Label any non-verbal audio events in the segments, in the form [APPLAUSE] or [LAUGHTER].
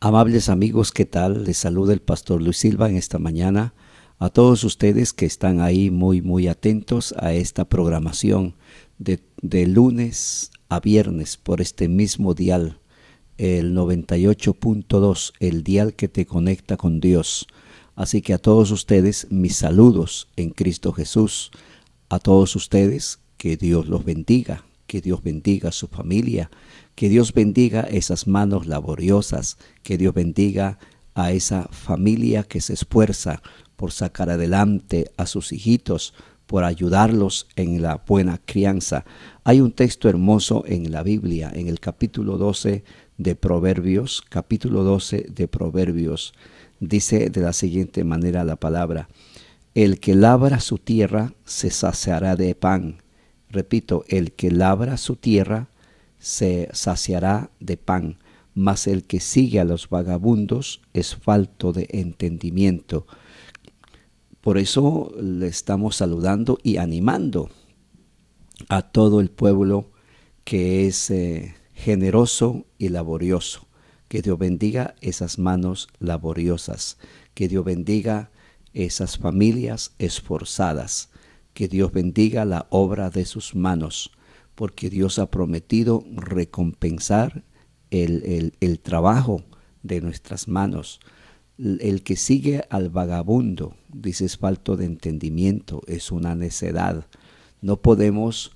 Amables amigos, ¿qué tal? Les saluda el pastor Luis Silva en esta mañana. A todos ustedes que están ahí muy, muy atentos a esta programación de, lunes a viernes por este mismo dial, el 98.2, el dial que te conecta con Dios. Así que a todos ustedes mis saludos en Cristo Jesús. A todos ustedes que Dios los bendiga, que Dios bendiga a su familia, que Dios bendiga esas manos laboriosas, que Dios bendiga a esa familia que se esfuerza por sacar adelante a sus hijitos, por ayudarlos en la buena crianza. Hay un texto hermoso en la Biblia, en el capítulo 12 de Proverbios, capítulo 12 de Proverbios, dice de la siguiente manera la palabra, el que labra su tierra se saciará de pan. Repito, el que labra su tierra se saciará de pan, mas el que sigue a los vagabundos es falto de entendimiento. Por eso le estamos saludando y animando a todo el pueblo que es eh, generoso y laborioso. Que Dios bendiga esas manos laboriosas. Que Dios bendiga esas familias esforzadas. Que Dios bendiga la obra de sus manos porque Dios ha prometido recompensar el, trabajo de nuestras manos. El que sigue al vagabundo, dice, es falto de entendimiento, es una necedad. No podemos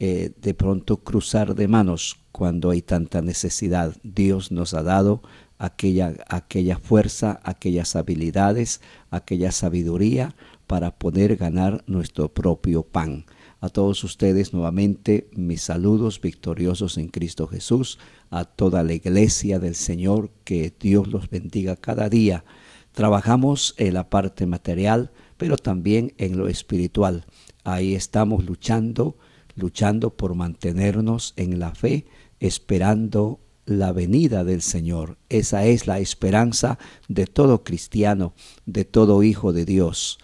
eh, de pronto cruzar de manos cuando hay tanta necesidad. Dios nos ha dado aquella, aquella fuerza, aquellas habilidades, aquella sabiduría para poder ganar nuestro propio pan. A todos ustedes nuevamente mis saludos victoriosos en Cristo Jesús, a toda la iglesia del Señor, que Dios los bendiga cada día. Trabajamos en la parte material, pero también en lo espiritual. Ahí estamos luchando, luchando por mantenernos en la fe, esperando la venida del Señor. Esa es la esperanza de todo cristiano, de todo hijo de Dios,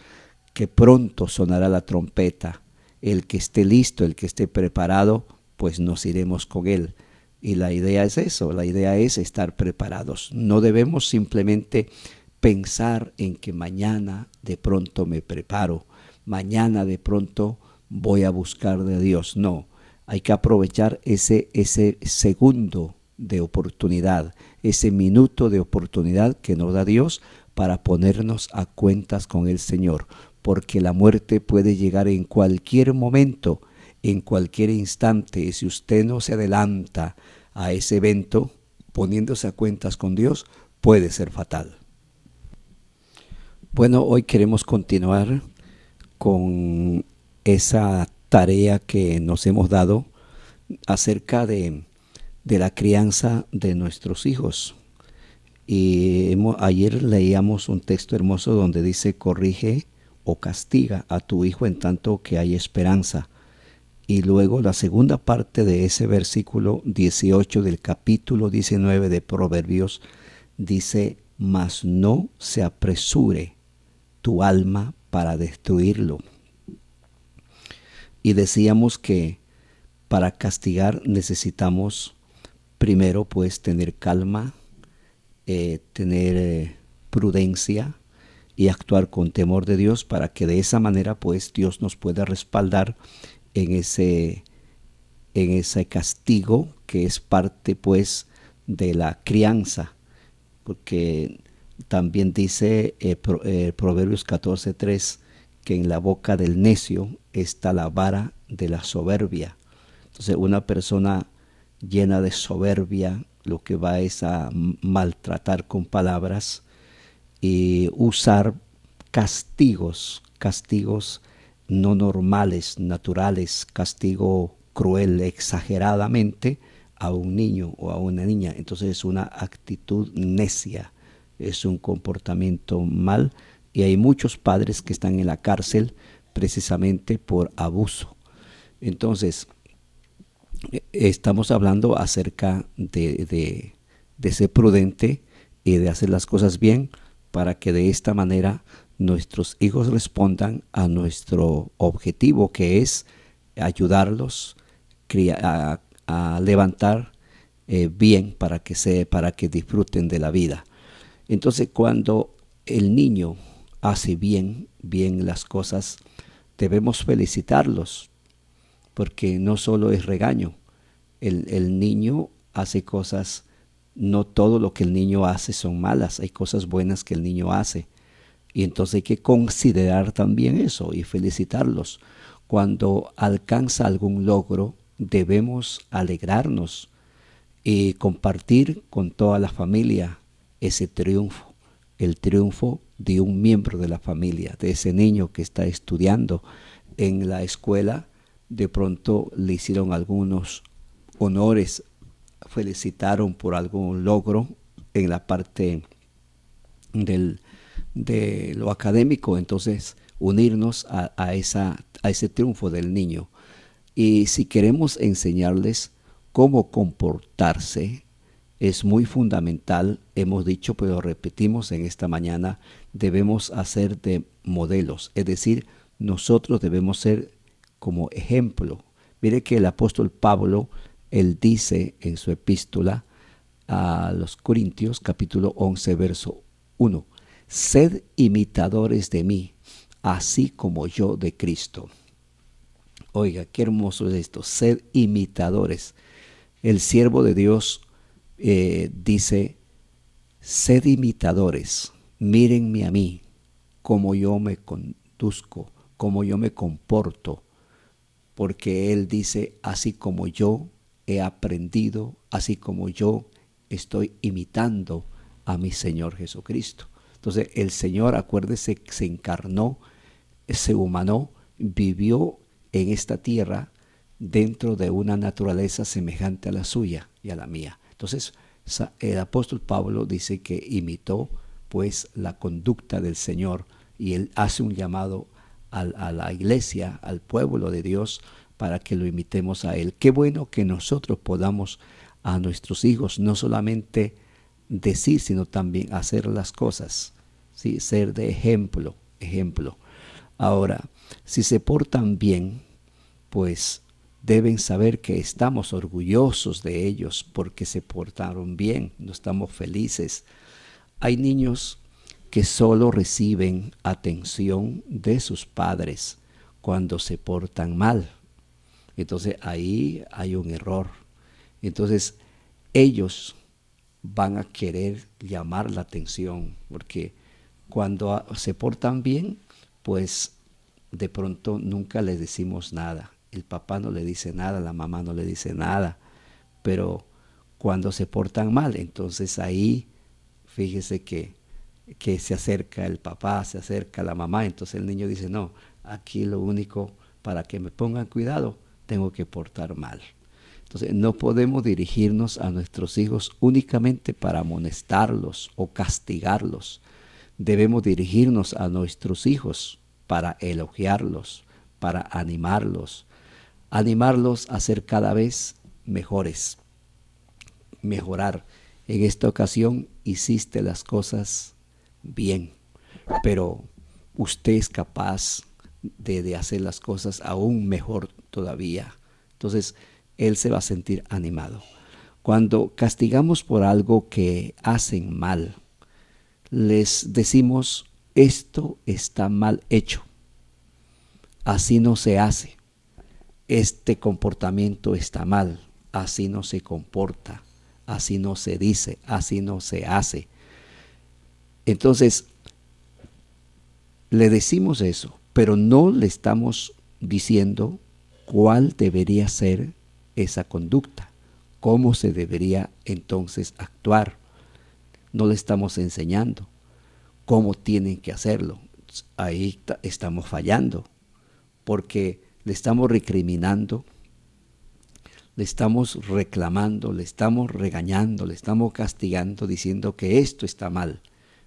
que pronto sonará la trompeta el que esté listo, el que esté preparado, pues nos iremos con él. Y la idea es eso, la idea es estar preparados. No debemos simplemente pensar en que mañana de pronto me preparo, mañana de pronto voy a buscar de Dios. No, hay que aprovechar ese, ese segundo de oportunidad, ese minuto de oportunidad que nos da Dios para ponernos a cuentas con el Señor porque la muerte puede llegar en cualquier momento, en cualquier instante, y si usted no se adelanta a ese evento, poniéndose a cuentas con Dios, puede ser fatal. Bueno, hoy queremos continuar con esa tarea que nos hemos dado acerca de, de la crianza de nuestros hijos. Y ayer leíamos un texto hermoso donde dice, corrige o castiga a tu hijo en tanto que hay esperanza. Y luego la segunda parte de ese versículo 18 del capítulo 19 de Proverbios dice, mas no se apresure tu alma para destruirlo. Y decíamos que para castigar necesitamos primero pues tener calma, eh, tener eh, prudencia, y actuar con temor de Dios para que de esa manera pues Dios nos pueda respaldar en ese en ese castigo que es parte pues de la crianza. Porque también dice eh, eh, Proverbios 14:3 que en la boca del necio está la vara de la soberbia. Entonces una persona llena de soberbia lo que va es a maltratar con palabras y usar castigos, castigos no normales, naturales, castigo cruel exageradamente a un niño o a una niña. Entonces es una actitud necia, es un comportamiento mal y hay muchos padres que están en la cárcel precisamente por abuso. Entonces, estamos hablando acerca de, de, de ser prudente y de hacer las cosas bien para que de esta manera nuestros hijos respondan a nuestro objetivo que es ayudarlos a, levantar eh, bien para que, se, para que disfruten de la vida. Entonces cuando el niño hace bien, bien las cosas, debemos felicitarlos, porque no solo es regaño, el, el niño hace cosas, no todo lo que el niño hace son malas, hay cosas buenas que el niño hace. Y entonces hay que considerar también eso y felicitarlos. Cuando alcanza algún logro, debemos alegrarnos y compartir con toda la familia ese triunfo, el triunfo de un miembro de la familia, de ese niño que está estudiando en la escuela, de pronto le hicieron algunos honores, felicitaron por algún logro en la parte del, de lo académico, entonces unirnos a, esa, a ese triunfo del niño. Y si queremos enseñarles cómo comportarse, es muy fundamental, hemos dicho, pero repetimos en esta mañana, debemos hacer de modelos, es decir, nosotros debemos ser como ejemplo. Mire que el apóstol Pablo, él dice en su epístola a los Corintios, capítulo 11, verso 1, sed imitadores de mí, así como yo de Cristo. Oiga, qué hermoso es esto, sed imitadores. El siervo de Dios eh, dice, sed imitadores, mírenme a mí, como yo me conduzco, como yo me comporto, porque Él dice, así como yo he aprendido, así como yo estoy imitando a mi Señor Jesucristo. Entonces el Señor, acuérdese, se encarnó, se humanó, vivió en esta tierra dentro de una naturaleza semejante a la suya y a la mía. Entonces, el apóstol Pablo dice que imitó pues la conducta del Señor y él hace un llamado a, la iglesia, al pueblo de Dios, para que lo imitemos a Él. Qué bueno que nosotros podamos a nuestros hijos no solamente decir, sino también hacer las cosas, ¿sí? ser de ejemplo, ejemplo. Ahora, si se portan bien, pues deben saber que estamos orgullosos de ellos porque se portaron bien, no estamos felices. Hay niños que solo reciben atención de sus padres cuando se portan mal. Entonces ahí hay un error. Entonces ellos van a querer llamar la atención porque cuando se portan bien, pues de pronto nunca les decimos nada el papá no le dice nada, la mamá no le dice nada, pero cuando se portan mal, entonces ahí fíjese que, que se acerca el papá, se acerca la mamá, entonces el niño dice, no, aquí lo único para que me pongan cuidado, tengo que portar mal. Entonces no podemos dirigirnos a nuestros hijos únicamente para amonestarlos o castigarlos. Debemos dirigirnos a nuestros hijos para elogiarlos, para animarlos, animarlos a ser cada vez mejores, mejorar. En esta ocasión hiciste las cosas bien, pero usted es capaz de, de, hacer las cosas aún mejor todavía. Entonces, él se va a sentir animado. Cuando castigamos por algo que hacen mal, les decimos, esto está mal hecho. Así no se hace este comportamiento está mal, así no se comporta, así no se dice, así no se hace. Entonces, le decimos eso, pero no le estamos diciendo cuál debería ser esa conducta, cómo se debería entonces actuar. No le estamos enseñando cómo tienen que hacerlo. Ahí estamos fallando, porque le estamos recriminando, le estamos reclamando, le estamos regañando, le estamos castigando, diciendo que esto está mal,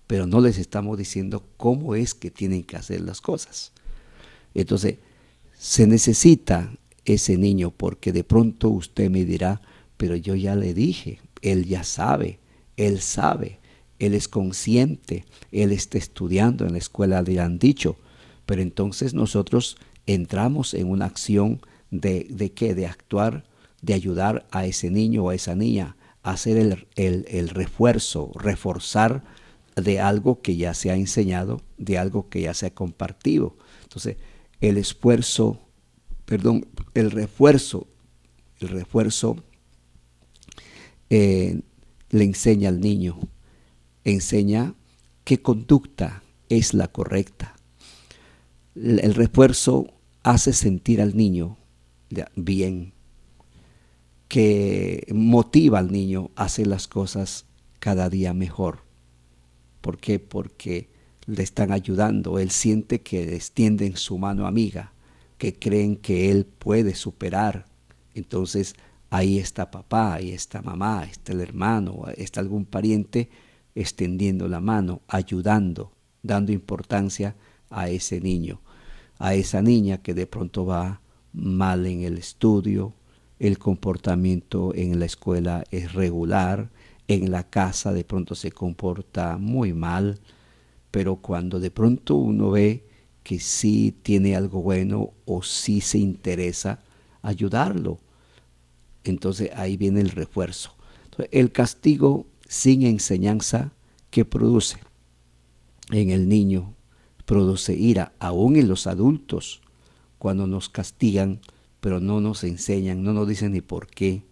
pero no les estamos diciendo cómo es que tienen que hacer las cosas. Entonces, se necesita ese niño porque de pronto usted me dirá, pero yo ya le dije, él ya sabe, él sabe, él es consciente, él está estudiando en la escuela, le han dicho, pero entonces nosotros entramos en una acción de, de qué, de actuar, de ayudar a ese niño o a esa niña hacer el, el, refuerzo, reforzar de algo que ya se ha enseñado, de algo que ya se ha compartido. Entonces, el esfuerzo, perdón, el refuerzo, el refuerzo eh, le enseña al niño, enseña qué conducta es la correcta. El refuerzo hace sentir al niño bien, que motiva al niño a hacer las cosas cada día mejor. ¿Por qué? Porque le están ayudando, él siente que extienden su mano amiga, que creen que él puede superar. Entonces ahí está papá, ahí está mamá, está el hermano, está algún pariente extendiendo la mano, ayudando, dando importancia a ese niño, a esa niña que de pronto va mal en el estudio, el comportamiento en la escuela es regular, en la casa de pronto se comporta muy mal, pero cuando de pronto uno ve que sí tiene algo bueno o sí se interesa, ayudarlo. Entonces ahí viene el refuerzo. el castigo sin enseñanza que produce en el niño, produce ira, aún en los adultos, cuando nos castigan, pero no nos enseñan, no nos dicen ni por qué.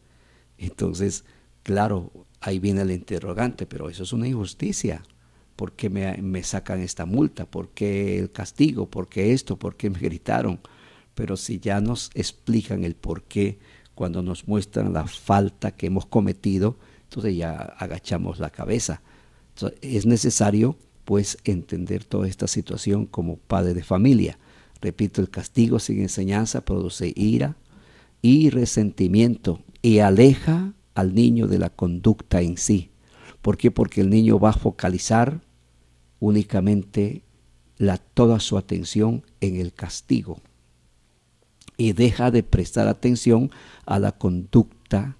Entonces, claro, ahí viene el interrogante, pero eso es una injusticia. ¿Por qué me, sacan esta multa? ¿Por qué el castigo? ¿Por qué esto? ¿Por qué me gritaron? Pero si ya nos explican el por qué, cuando nos muestran la falta que hemos cometido, entonces ya agachamos la cabeza. es necesario pues entender toda esta situación como padre de familia. Repito, el castigo sin enseñanza produce ira y resentimiento y aleja al niño de la conducta en sí. ¿Por qué? Porque el niño va a focalizar únicamente la, toda su atención en el castigo y deja de prestar atención a la conducta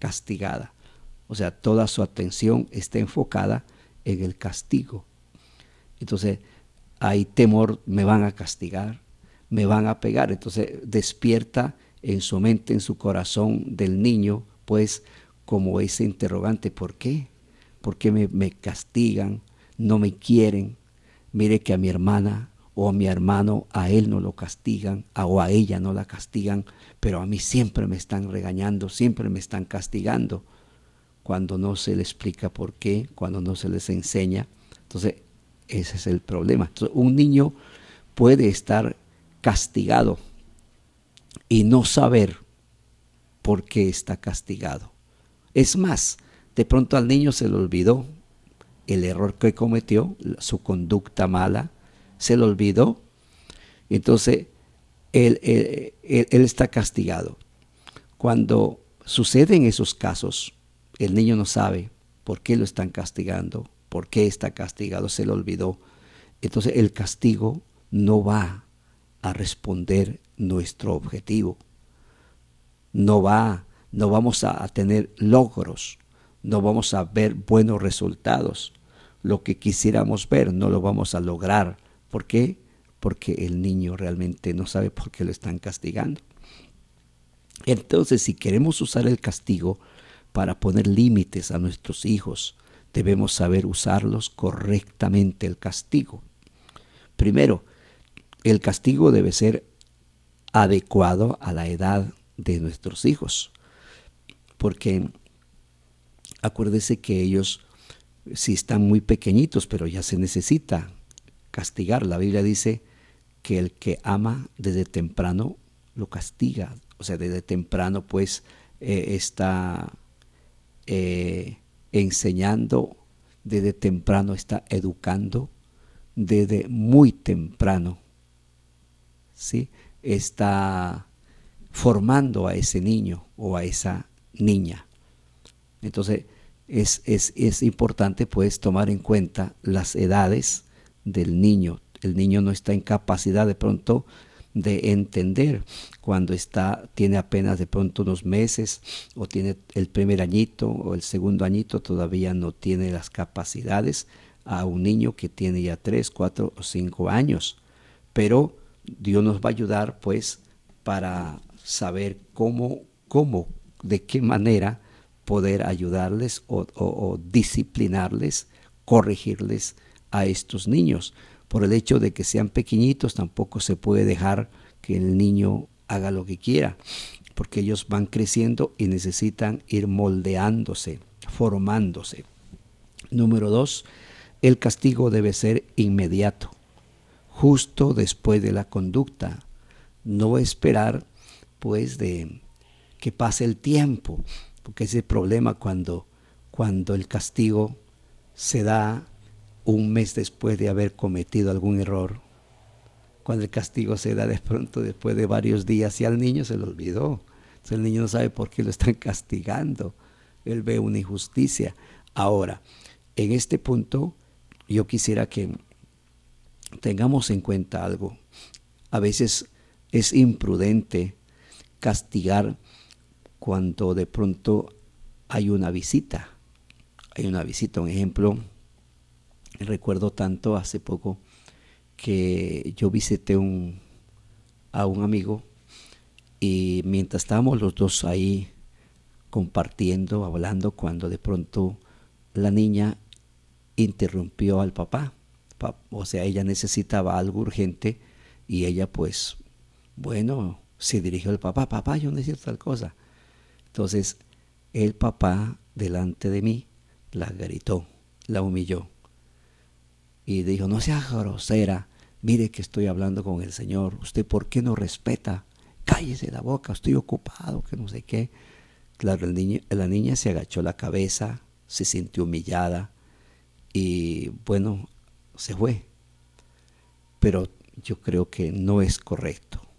castigada. O sea, toda su atención está enfocada en el castigo. Entonces, hay temor, me van a castigar, me van a pegar. Entonces despierta en su mente, en su corazón del niño, pues como ese interrogante, ¿por qué? ¿Por qué me, me castigan? ¿No me quieren? Mire que a mi hermana o a mi hermano, a él no lo castigan, o a ella no la castigan, pero a mí siempre me están regañando, siempre me están castigando, cuando no se le explica por qué, cuando no se les enseña. Entonces, ese es el problema. un niño puede estar castigado y no saber por qué está castigado. Es más, de pronto al niño se le olvidó el error que cometió, su conducta mala, se le olvidó. Entonces, él, él, está castigado. Cuando suceden esos casos, el niño no sabe por qué lo están castigando, por qué está castigado, se le olvidó. Entonces el castigo no va a responder nuestro objetivo. No va, no vamos a tener logros, no vamos a ver buenos resultados. Lo que quisiéramos ver no lo vamos a lograr. ¿Por qué? Porque el niño realmente no sabe por qué lo están castigando. Entonces, si queremos usar el castigo para poner límites a nuestros hijos, debemos saber usarlos correctamente el castigo. Primero, el castigo debe ser adecuado a la edad de nuestros hijos. Porque acuérdese que ellos, si están muy pequeñitos, pero ya se necesita castigar. La Biblia dice que el que ama desde temprano lo castiga. O sea, desde temprano pues eh, está eh, enseñando, desde temprano está educando, desde muy temprano ¿sí? está formando a ese niño o a esa niña. Entonces es, es, importante pues tomar en cuenta las edades del niño. El niño no está en capacidad de pronto de entender cuando está tiene apenas de pronto unos meses o tiene el primer añito o el segundo añito todavía no tiene las capacidades a un niño que tiene ya tres, cuatro o cinco años pero Dios nos va a ayudar pues para saber cómo, cómo, de qué manera poder ayudarles o, disciplinarles, corregirles a estos niños. Por el hecho de que sean pequeñitos, tampoco se puede dejar que el niño haga lo que quiera, porque ellos van creciendo y necesitan ir moldeándose, formándose. Número dos, el castigo debe ser inmediato, justo después de la conducta, no esperar pues de que pase el tiempo, porque ese problema cuando, cuando el castigo se da un mes después de haber cometido algún error, cuando el castigo se da de pronto después de varios días y al niño se le olvidó. Entonces el niño no sabe por qué lo están [LAUGHS] castigando. Él ve una injusticia. Ahora, en este punto yo quisiera que tengamos en cuenta algo. A veces es imprudente castigar cuando de pronto hay una visita. Hay una visita, un ejemplo, recuerdo tanto hace poco que yo visité un, a un amigo y mientras estábamos los dos ahí compartiendo, hablando, cuando de pronto la niña interrumpió al papá. O sea, ella necesitaba algo urgente y ella pues, bueno, se dirigió al papá, papá, yo necesito tal cosa. Entonces, el papá, delante de mí, la gritó, la humilló. Y dijo, no sea grosera, mire que estoy hablando con el Señor, usted por qué no respeta, cállese la boca, estoy ocupado, que no sé qué. Claro, el niño, la niña se agachó la cabeza, se sintió humillada y bueno, se fue. Pero yo creo que no es correcto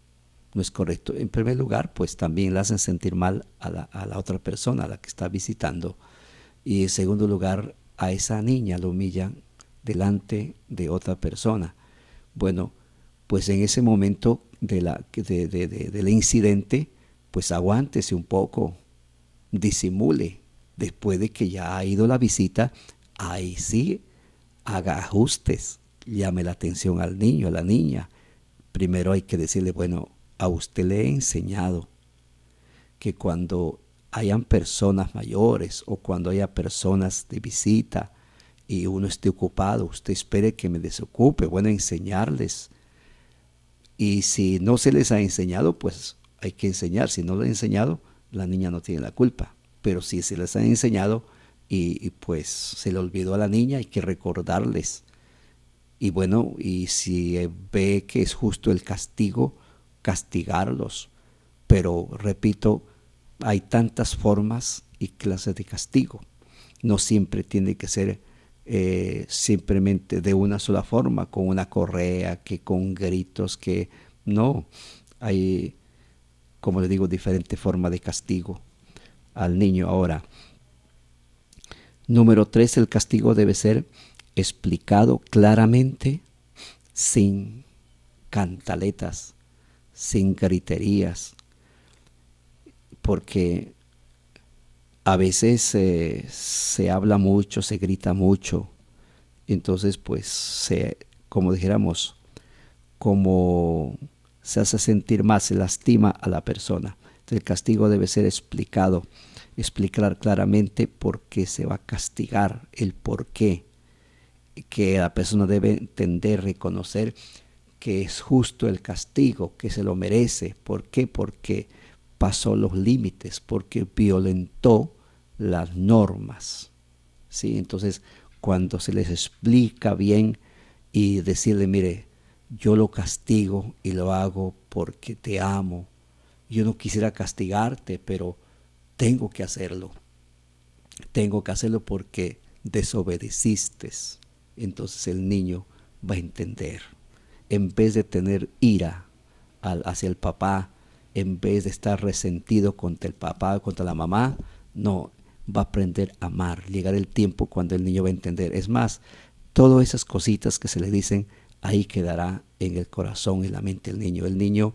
no es correcto. En primer lugar, pues también le hacen sentir mal a la, otra persona, a la que está visitando. Y en segundo lugar, a esa niña lo humillan delante de otra persona. Bueno, pues en ese momento de la, de, del incidente, pues aguántese un poco, disimule. Después de que ya ha ido la visita, ahí sí haga ajustes, llame la atención al niño, a la niña. Primero hay que decirle, bueno, a usted le he enseñado que cuando hayan personas mayores o cuando haya personas de visita y uno esté ocupado, usted espere que me desocupe. Bueno, enseñarles. Y si no se les ha enseñado, pues hay que enseñar. Si no le ha enseñado, la niña no tiene la culpa. Pero si se les ha enseñado y, y pues se le olvidó a la niña, hay que recordarles. Y bueno, y si ve que es justo el castigo, castigarlos. Pero, repito, hay tantas formas y clases de castigo. No siempre tiene que ser eh, simplemente de una sola forma, con una correa, que con gritos, que no. Hay, como le digo, diferentes formas de castigo al niño. Ahora, número tres, el castigo debe ser explicado claramente, sin cantaletas, sin griterías, porque a veces se habla mucho, se grita mucho, entonces pues se, como dijéramos, como se hace sentir más, se lastima a la persona. el castigo debe ser explicado, explicar claramente por qué se va a castigar, el por qué, que la persona debe entender, reconocer que es justo el castigo, que se lo merece. ¿Por qué? Porque pasó los límites, porque violentó las normas. ¿sí? Entonces, cuando se les explica bien y decirle, mire, yo lo castigo y lo hago porque te amo. Yo no quisiera castigarte, pero tengo que hacerlo. Tengo que hacerlo porque desobedeciste. Entonces el niño va a entender en vez de tener ira hacia el papá, en vez de estar resentido contra el papá, contra la mamá, no, va a aprender a amar. Llegar el tiempo cuando el niño va a entender. Es más, todas esas cositas que se le dicen, ahí quedará en el corazón y la mente del niño. El niño,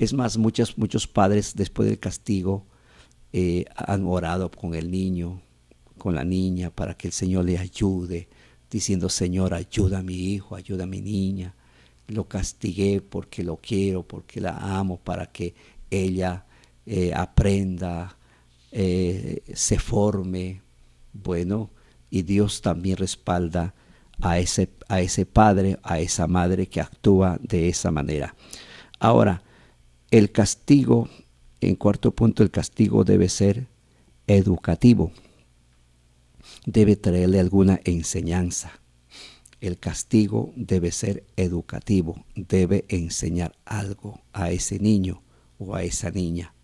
es más, muchos, muchos padres después del castigo eh, han orado con el niño, con la niña, para que el Señor le ayude, diciendo, Señor, ayuda a mi hijo, ayuda a mi niña lo castigué porque lo quiero, porque la amo, para que ella eh, aprenda eh, se forme, bueno, y Dios también respalda a ese, a ese padre, a esa madre que actúa de esa manera. Ahora, el castigo, en cuarto punto, el castigo debe ser educativo, debe traerle alguna enseñanza. El castigo debe ser educativo, debe enseñar algo a ese niño o a esa niña.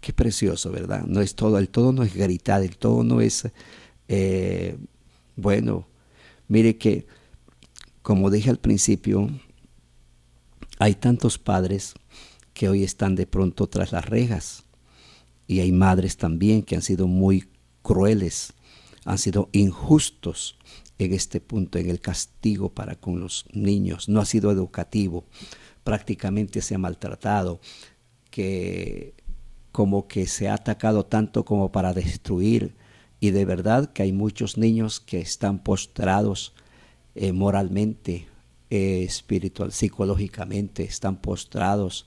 Qué precioso, ¿verdad? No es todo, el todo no es gritar, el todo no es, eh, bueno, mire que, como dije al principio, hay tantos padres que hoy están de pronto tras las rejas y hay madres también que han sido muy crueles, han sido injustos en este punto, en el castigo para con los niños. No ha sido educativo, prácticamente se ha maltratado, que como que se ha atacado tanto como para destruir. Y de verdad que hay muchos niños que están postrados eh, moralmente, eh, espiritual, psicológicamente, están postrados,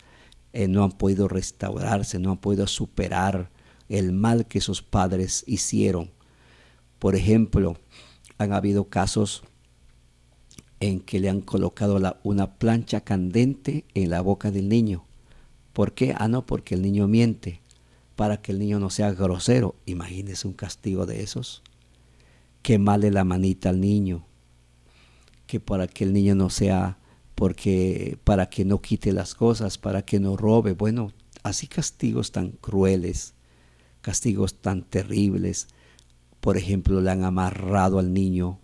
eh, no han podido restaurarse, no han podido superar el mal que sus padres hicieron. Por ejemplo, han habido casos en que le han colocado una plancha candente en la boca del niño. ¿Por qué? Ah, no, porque el niño miente, para que el niño no sea grosero. Imagínese un castigo de esos. Quemarle la manita al niño, que para que el niño no sea, porque para que no quite las cosas, para que no robe. Bueno, así castigos tan crueles, castigos tan terribles por ejemplo, le han amarrado al niño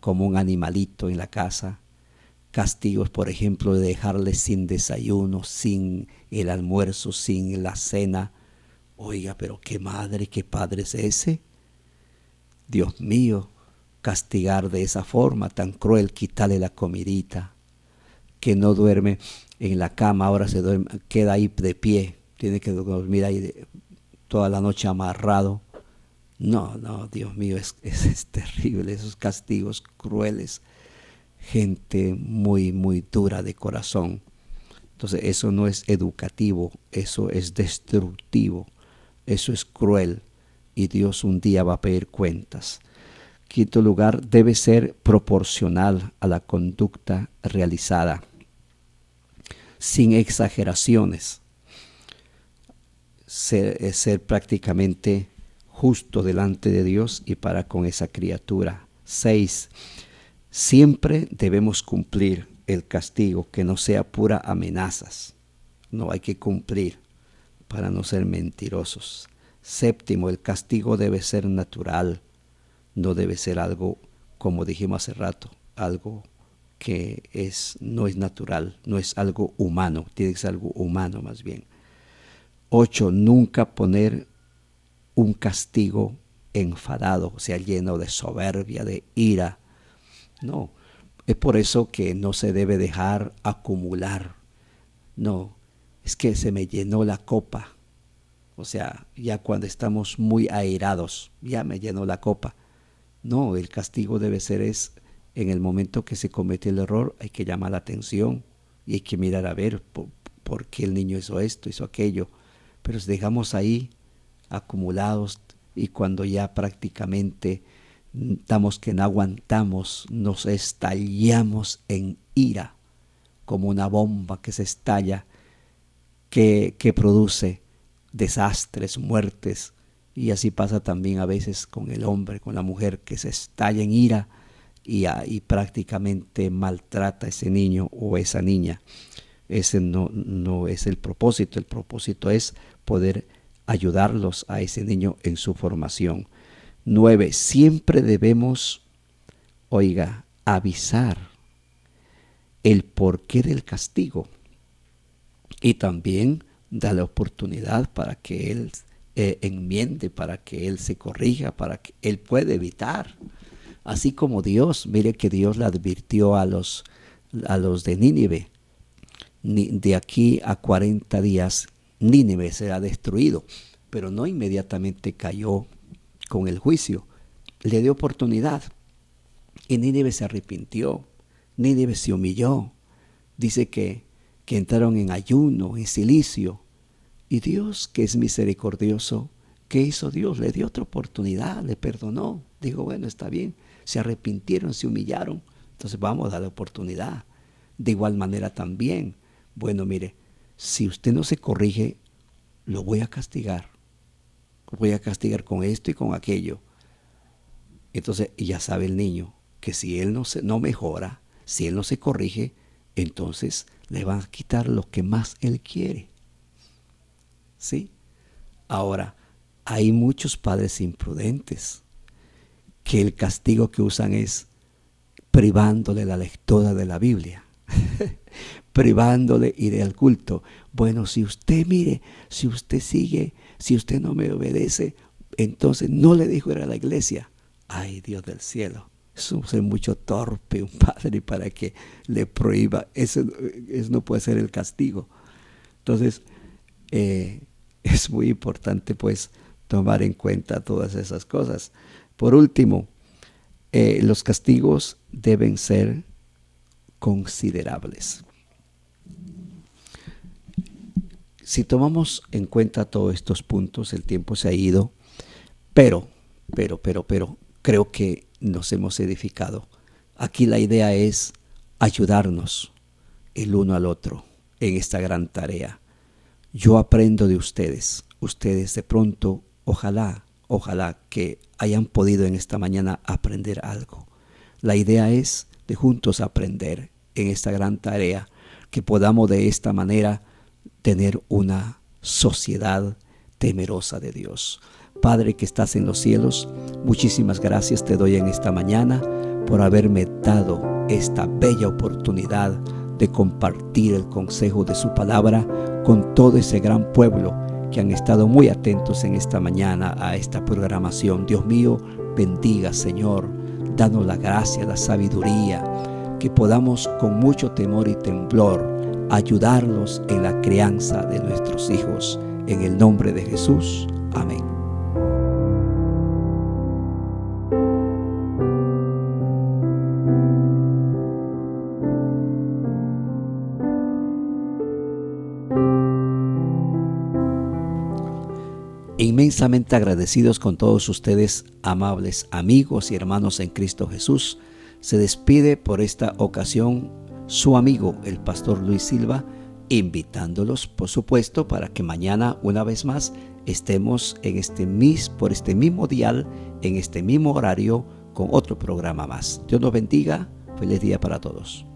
como un animalito en la casa. Castigos, por ejemplo, de dejarle sin desayuno, sin el almuerzo, sin la cena. Oiga, pero qué madre, qué padre es ese. Dios mío, castigar de esa forma tan cruel, quitarle la comidita, que no duerme en la cama, ahora se duerme, queda ahí de pie, tiene que dormir ahí toda la noche amarrado no, no, Dios mío, [LAUGHS] es, es, terrible, esos castigos crueles. Gente muy, muy dura de corazón. Entonces eso no es educativo, eso es destructivo, eso es cruel y Dios un día va a pedir cuentas. Quinto lugar, debe ser proporcional a la conducta realizada, sin exageraciones, ser, ser prácticamente justo delante de Dios y para con esa criatura. 6. Siempre debemos cumplir el castigo, que no sea pura amenazas. No hay que cumplir para no ser mentirosos. Séptimo, el castigo debe ser natural, no debe ser algo, como dijimos hace rato, algo que es, no es natural, no es algo humano, tiene que ser algo humano más bien. Ocho, nunca poner un castigo enfadado, o sea, lleno de soberbia, de ira. No, es por eso que no se debe dejar acumular. No, es que se me llenó la copa. O sea, ya cuando estamos muy airados, ya me llenó la copa. No, el castigo debe ser es en el momento que se comete el error, hay que llamar la atención y hay que mirar a ver por, por qué el niño hizo esto, hizo aquello. Pero si dejamos ahí acumulados y cuando ya prácticamente estamos que no aguantamos, nos estallamos en ira, como una bomba que se estalla, que, que produce desastres, muertes, y así pasa también a veces con el hombre, con la mujer, que se estalla en ira y, y prácticamente maltrata a ese niño o esa niña. Ese no, no es el propósito, el propósito es poder ayudarlos a ese niño en su formación. Nueve, siempre debemos, oiga, avisar el porqué del castigo y también darle oportunidad para que él eh, enmiende, para que él se corrija, para que él pueda evitar. Así como Dios, mire que Dios le advirtió a los, a los de Nínive, de aquí a 40 días Nínive será destruido, pero no inmediatamente cayó con el juicio. Le dio oportunidad y Nínive se arrepintió, Nínive se humilló. Dice que, que entraron en ayuno, en silicio, Y Dios, que es misericordioso, ¿qué hizo Dios? Le dio otra oportunidad, le perdonó. Dijo, bueno, está bien, se arrepintieron, se humillaron, entonces vamos a dar la oportunidad. De igual manera también, bueno, mire, si usted no se corrige, lo voy a castigar. Voy a castigar con esto y con aquello. Entonces ya sabe el niño que si él no, se, no mejora, si él no se corrige, entonces le van a quitar lo que más él quiere. ¿Sí? Ahora, hay muchos padres imprudentes que el castigo que usan es privándole la lectura de la Biblia, [LAUGHS] privándole ir al culto. Bueno, si usted mire, si usted sigue, si usted no me obedece, entonces no le dijo ir a la iglesia. Ay, Dios del cielo. Es mucho torpe un padre para que le prohíba. Eso, no puede ser el castigo. Entonces, eh, [LAUGHS] es muy importante pues tomar en cuenta todas esas cosas. Por último, eh, los castigos deben ser considerables. Si tomamos en cuenta todos estos puntos, el tiempo se ha ido, pero, pero, pero, pero, creo que nos hemos edificado. Aquí la idea es ayudarnos el uno al otro en esta gran tarea. Yo aprendo de ustedes. Ustedes de pronto, ojalá, ojalá que hayan podido en esta mañana aprender algo. La idea es juntos aprender en esta gran tarea, que podamos de esta manera tener una sociedad temerosa de Dios. Padre que estás en los cielos, muchísimas gracias te doy en esta mañana por haberme dado esta bella oportunidad de compartir el consejo de su palabra con todo ese gran pueblo que han estado muy atentos en esta mañana a esta programación. Dios mío, bendiga Señor, danos la gracia, la sabiduría, que podamos con mucho temor y temblor ayudarlos en la crianza de nuestros hijos. En el nombre de Jesús. Amén. Inmensamente agradecidos con todos ustedes, amables amigos y hermanos en Cristo Jesús. Se despide por esta ocasión su amigo, el pastor Luis Silva, invitándolos, por supuesto, para que mañana, una vez más, estemos en este mis, por este mismo dial, en este mismo horario, con otro programa más. Dios nos bendiga. Feliz día para todos.